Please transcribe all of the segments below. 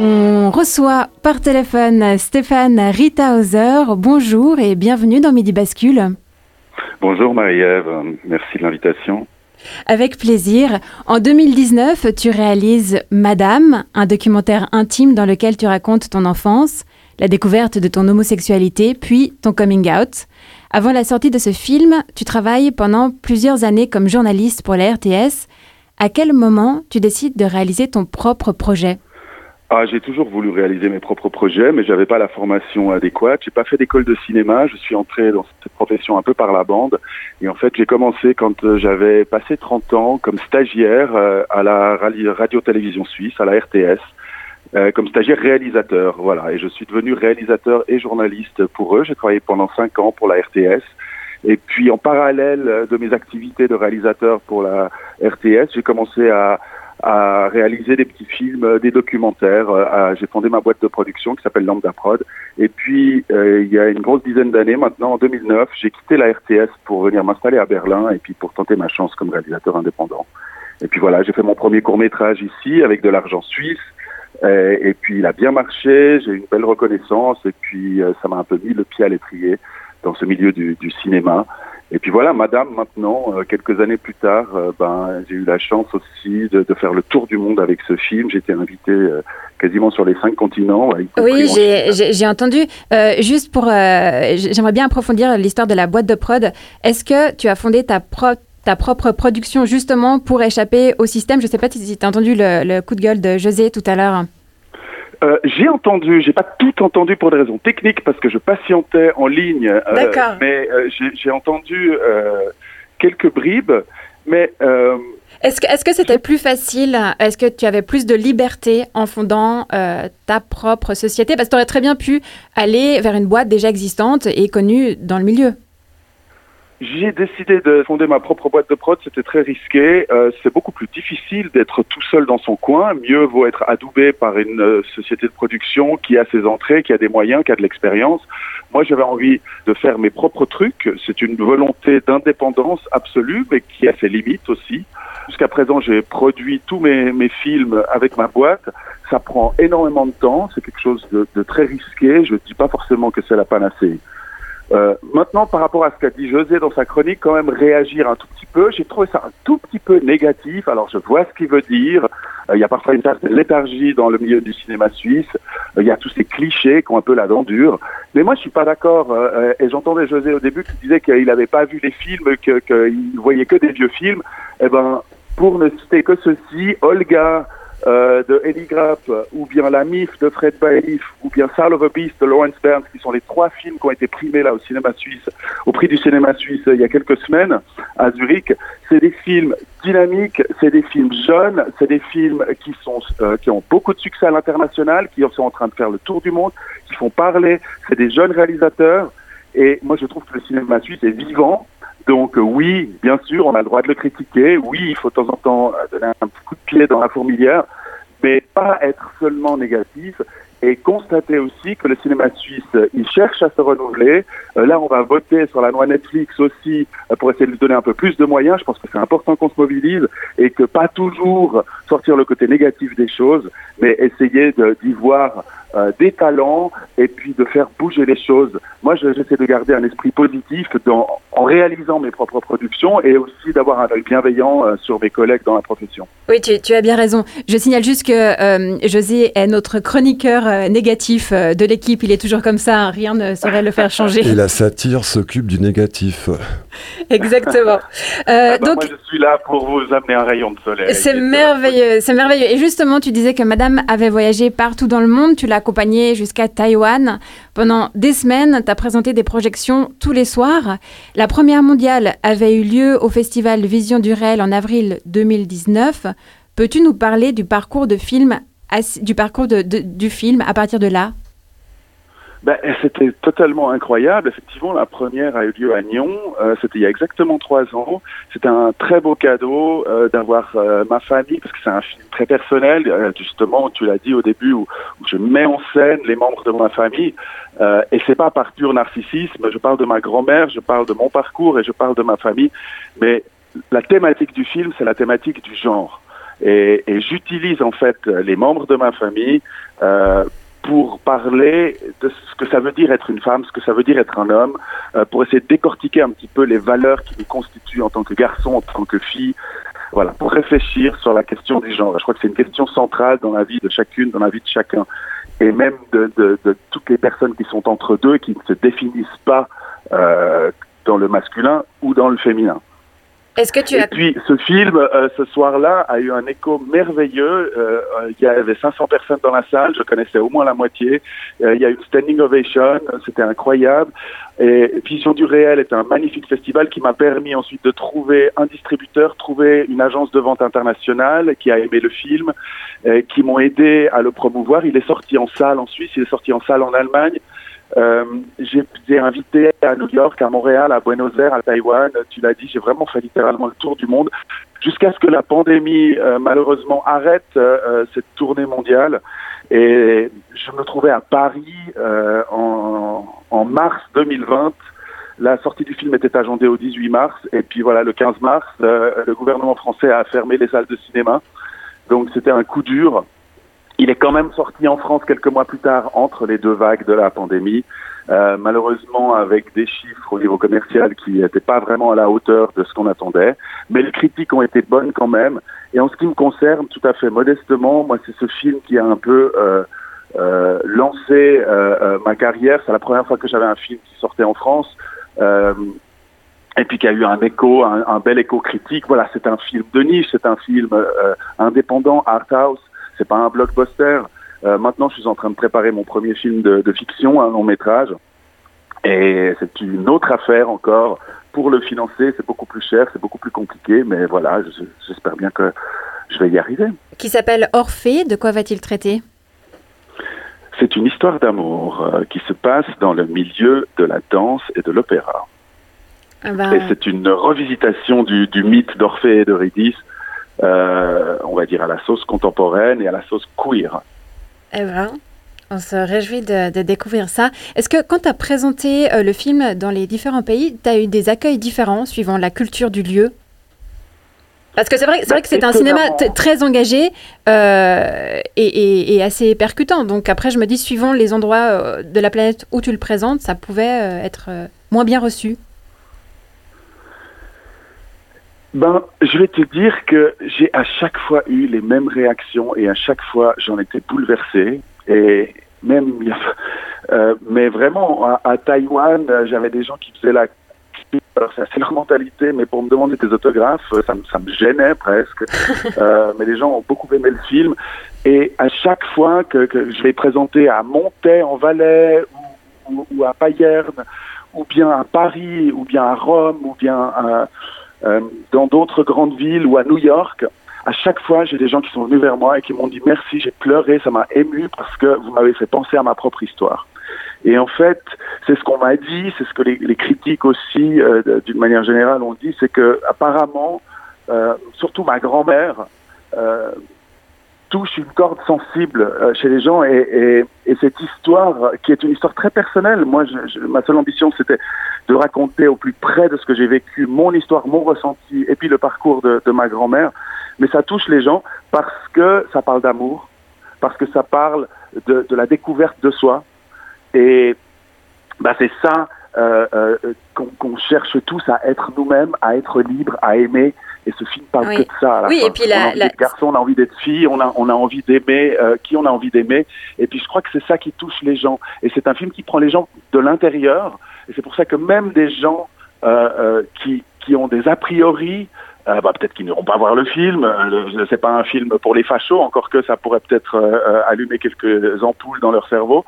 On reçoit par téléphone Stéphane Ritahauser. Bonjour et bienvenue dans Midi Bascule. Bonjour Marie-Ève, merci de l'invitation. Avec plaisir. En 2019, tu réalises Madame, un documentaire intime dans lequel tu racontes ton enfance, la découverte de ton homosexualité, puis ton coming out. Avant la sortie de ce film, tu travailles pendant plusieurs années comme journaliste pour la RTS. À quel moment tu décides de réaliser ton propre projet? Ah, j'ai toujours voulu réaliser mes propres projets, mais j'avais pas la formation adéquate. J'ai pas fait d'école de cinéma. Je suis entré dans cette profession un peu par la bande. Et en fait, j'ai commencé quand euh, j'avais passé 30 ans comme stagiaire euh, à la radio-télévision suisse, à la RTS, euh, comme stagiaire réalisateur. Voilà. Et je suis devenu réalisateur et journaliste pour eux. J'ai travaillé pendant 5 ans pour la RTS. Et puis, en parallèle de mes activités de réalisateur pour la RTS, j'ai commencé à réaliser des petits films, euh, des documentaires. Euh, j'ai fondé ma boîte de production qui s'appelle Lambda Prod. Et puis, euh, il y a une grosse dizaine d'années maintenant, en 2009, j'ai quitté la RTS pour venir m'installer à Berlin et puis pour tenter ma chance comme réalisateur indépendant. Et puis voilà, j'ai fait mon premier court métrage ici avec de l'argent suisse. Et, puis il a bien marché, j'ai une belle reconnaissance et puis ça m'a un peu mis le pied à l'étrier dans ce milieu du, du cinéma. Et puis voilà, Madame, maintenant, euh, quelques années plus tard, euh, ben, j'ai eu la chance aussi de, de, faire le tour du monde avec ce film. J'ai été invité euh, quasiment sur les cinq continents. oui, j'ai entendu. juste pour, j'aimerais bien approfondir l'histoire de la boîte de prod. Est-ce que tu as fondé ta propre ta propre production justement pour échapper au système? Je ne sais pas si tu as entendu le, le, coup de gueule de José tout à l'heure. Euh, j'ai entendu, j'ai pas tout entendu pour des raisons techniques parce que je patientais en ligne, euh, mais euh, j'ai entendu quelques bribes. Mais est-ce que est-ce que c'était plus facile Est-ce que tu avais plus de liberté en fondant ta propre société? Parce que tu aurais très bien pu aller vers une boîte déjà existante et connue dans le milieu. J'ai décidé de fonder ma propre boîte de prod, c'était très risqué. Euh, c'est beaucoup plus difficile d'être tout seul dans son coin. Mieux vaut être adoubé par une euh, société de production qui a ses entrées, qui a des moyens, qui a de l'expérience. Moi, j'avais envie de faire mes propres trucs. C'est une volonté d'indépendance absolue, mais qui a ses limites aussi. Jusqu'à présent, j'ai produit tous mes, mes, films avec ma boîte. Ça prend énormément de temps. C'est quelque chose de, de très risqué. Je ne dis pas forcément que c'est la panacée. Euh, maintenant, par rapport à ce qu'a dit José dans sa chronique, quand même réagir un tout petit peu. J'ai trouvé ça un tout petit peu négatif. Alors, je vois ce qu'il veut dire. Euh, il y a parfois une certaine léthargie dans le milieu du cinéma suisse. Euh, il y a tous ces clichés qui ont un peu la dent dure. Mais moi, je suis pas d'accord. et j'entendais José au début qui disait qu'il n'avait pas vu les films, qu'il ne voyait que des vieux films. Eh ben, pour ne citer que ceci, Olga, euh, de Eddie Grapp, ou bien La Mif de Fred Baelif, ou bien Soul of a Beast de Lawrence Burns, qui sont les trois films qui ont été primés là au cinéma suisse, au prix du cinéma suisse il y a quelques semaines à Zurich. C'est des films dynamiques, c'est des films jeunes, c'est des films qui sont euh, qui ont beaucoup de succès à l'international, qui sont en train de faire le tour du monde, qui font parler. C'est des jeunes réalisateurs. Et moi, je trouve que le cinéma suisse est vivant. Donc euh, oui, bien sûr, on a le droit de le critiquer. Oui, il faut de temps en temps euh, donner un coup de pied dans la fourmilière, mais pas être seulement négatif et constater aussi que le cinéma suisse, il cherche à se renouveler. Euh, là, on va voter sur la loi Netflix aussi pour essayer de lui donner un peu plus de moyens. Je pense que c'est important qu'on se mobilise et que pas toujours sortir le côté négatif des choses, mais essayer d'y voir euh, des talents et puis de faire bouger les choses. Moi, j'essaie de garder un esprit positif dans, en réalisant mes propres productions et aussi d'avoir un œil bienveillant euh, sur mes collègues dans la profession. Oui, tu, tu as bien raison. Je signale juste que euh, José est notre chroniqueur négatif de l'équipe. Il est toujours comme ça, rien ne saurait le faire changer. Et la satire s'occupe du négatif. Exactement. Ah bah, donc, moi, je suis là pour vous amener un rayon de soleil. C'est merveilleux, c'est merveilleux. Et justement, tu disais que Madame avait voyagé partout dans le monde. Tu l'as accompagné jusqu'à Taïwan. Pendant des semaines, tu as présenté des projections tous les soirs. La première mondiale avait eu lieu au festival Vision du réel en avril 2019. Peux-tu nous parler du parcours, de film, du, parcours du film à partir de là? Ben, c'était totalement incroyable. Effectivement, la première a eu lieu à Nyon. Euh, c'était il y a exactement trois ans. C'était un très beau cadeau euh, d'avoir euh, ma famille, parce que c'est un film très personnel. justement, tu l'as dit au début, où, je mets en scène les membres de ma famille. et c'est pas par pur narcissisme. Je parle de ma grand-mère, je parle de mon parcours et je parle de ma famille. Mais la thématique du film, c'est la thématique du genre. Et, j'utilise en fait les membres de ma famille pour parler de ce que ça veut dire être une femme, ce que ça veut dire être un homme, euh, pour essayer de décortiquer un petit peu les valeurs qui nous constituent en tant que garçon, en tant que fille, voilà, pour réfléchir sur la question du genre. Je crois que c'est une question centrale dans la vie de chacune, dans la vie de chacun, et même de, toutes les personnes qui sont entre deux qui ne se définissent pas euh, dans le masculin ou dans le féminin. Est-ce que tu Et puis ce film, euh, ce soir-là, a eu un écho merveilleux. Euh, il y avait 500 personnes dans la salle, je connaissais au moins la moitié. Euh, il y a eu une standing ovation, c'était incroyable. Et Vision du réel est un magnifique festival qui m'a permis ensuite de trouver un distributeur, trouver une agence de vente internationale qui a aimé le film, euh, qui m'ont aidé à le promouvoir. Il est sorti en salle en Suisse, il est sorti en salle en Allemagne. Euh, j'ai été invité à New York, à Montréal, à Buenos Aires, à Taïwan. Tu l'as dit, j'ai vraiment fait littéralement le tour du monde jusqu'à ce que la pandémie euh, malheureusement arrête euh, cette tournée mondiale. Et je me trouvais à Paris euh, en, en, mars 2020. La sortie du film était agendée au 18 mars. Et puis voilà, le 15 mars, euh, le gouvernement français a fermé les salles de cinéma. Donc c'était un coup dur. Il est quand même sorti en France quelques mois plus tard entre les deux vagues de la pandémie, euh, malheureusement avec des chiffres au niveau commercial qui n'étaient pas vraiment à la hauteur de ce qu'on attendait, mais les critiques ont été bonnes quand même. Et en ce qui me concerne, tout à fait modestement, moi c'est ce film qui a un peu euh, euh, lancé ma carrière. C'est la première fois que j'avais un film qui sortait en France. et puis qui a eu un écho, un bel écho critique. Voilà, c'est un film de niche, c'est un film indépendant, art house c'est pas un blockbuster. Euh, maintenant, je suis en train de préparer mon premier film de, de fiction, un long métrage. Et c'est une autre affaire encore. Pour le financer, c'est beaucoup plus cher, c'est beaucoup plus compliqué, mais voilà, j'espère bien que je vais y arriver. Qui s'appelle Orphée, de quoi va-t-il traiter? C'est une histoire d'amour euh, qui se passe dans le milieu de la danse et de l'opéra. Ah bah... Et c'est une revisitation du, du mythe d'Orphée et d'Eurydice on va dire à la sauce contemporaine et à la sauce queer. Eh ben, on se réjouit de, de découvrir ça. Est-ce que quand tu as présenté euh, le film dans les différents pays, tu as eu des accueils différents suivant la culture du lieu? Parce que c'est vrai, c'est vrai que c'est un cinéma très engagé euh, et, et, et, assez percutant. Donc après, je me dis, suivant les endroits de la planète où tu le présentes, ça pouvait être moins bien reçu. Ben, je vais te dire que j'ai à chaque fois eu les mêmes réactions et à chaque fois j'en étais bouleversé. Et même euh, mais vraiment à, à Taïwan j'avais des gens qui faisaient la alors c'est leur mentalité mais pour me demander des autographes ça, me, ça me gênait presque. Euh, mais les gens ont beaucoup aimé le film. Et à chaque fois que, que je l'ai présenté à Montaix en Valais ou, ou, ou, à Payerne ou bien à Paris ou bien à Rome ou bien à euh, dans d'autres grandes villes ou à New York, à chaque fois, j'ai des gens qui sont venus vers moi et qui m'ont dit merci, j'ai pleuré, ça m'a ému parce que vous m'avez fait penser à ma propre histoire. Et en fait, c'est ce qu'on m'a dit, c'est ce que les, critiques aussi, euh, d'une manière générale, ont dit, c'est que apparemment, euh, surtout ma grand-mère, euh, touche une corde sensible euh, chez les gens et, et, et, cette histoire qui est une histoire très personnelle. Moi, je, ma seule ambition, c'était de raconter au plus près de ce que j'ai vécu, mon histoire, mon ressenti, et puis le parcours de, ma grand-mère. Mais ça touche les gens parce que ça parle d'amour, parce que ça parle de, la découverte de soi. Et bah, c'est ça euh, euh, qu'on qu cherche tous à être nous-mêmes, à être libres, à aimer. Et ce film parle oui. que de ça. À la oui, fin. et puis on la, a envie la... garçon, on a envie d'être fille, on a, on a envie d'aimer euh, qui on a envie d'aimer. Et puis je crois que c'est ça qui touche les gens. Et c'est un film qui prend les gens de l'intérieur. Et c'est pour ça que même des gens euh, euh, qui, qui ont des a priori, euh, bah, peut-être qu'ils n'iront pas voir le film. Le, c'est pas un film pour les fachos, encore que ça pourrait peut-être euh, allumer quelques ampoules dans leur cerveau.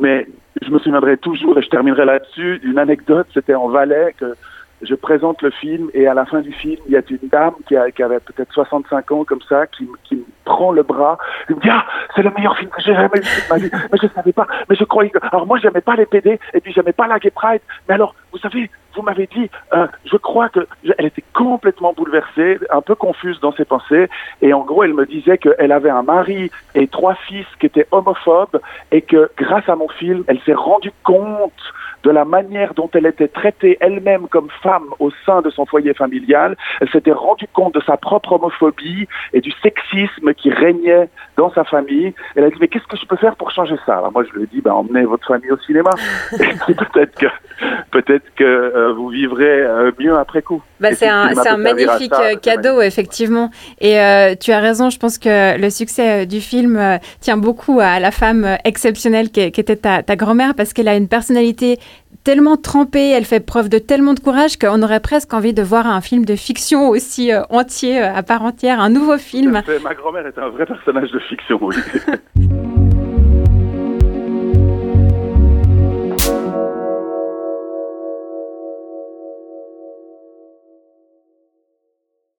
Mais je me souviendrai toujours, et je terminerai là-dessus, d'une anecdote. C'était en Valais que je présente le film et à la fin du film, il y a une dame qui, qui avait peut-être 65 ans comme ça, qui, qui, me prend le bras, elle me dit ah c'est le meilleur film que j'ai jamais vu de ma vie, mais je savais pas, mais je croyais que alors moi j'aimais pas les PD et puis j'aimais pas la Gay Pride, mais alors vous savez, vous m'avez dit, euh, je crois que elle était complètement bouleversée, un peu confuse dans ses pensées, et en gros, elle me disait qu'elle avait un mari et trois fils qui étaient homophobes, et que grâce à mon film, elle s'est rendue compte de la manière dont elle était traitée elle-même comme femme au sein de son foyer familial. Elle s'était rendue compte de sa propre homophobie et du sexisme qui régnait dans sa famille. Elle a dit, mais qu'est-ce que je peux faire pour changer ça? Alors moi, je lui ai dit, ben, emmenez votre famille au cinéma. peut-être que, peut-être que euh, vous vivrez euh, mieux après coup. Bah, c'est un, un magnifique euh, cadeau, effectivement. Et tu as raison, je pense que le succès du film tient beaucoup à la femme exceptionnelle qui, était ta, ta grand-mère parce qu'elle a une personnalité tellement trempée, elle fait preuve de tellement de courage qu'on aurait presque envie de voir un film de fiction aussi entier, à part entière, un nouveau film. Ma grand-mère est un vrai personnage de fiction, oui.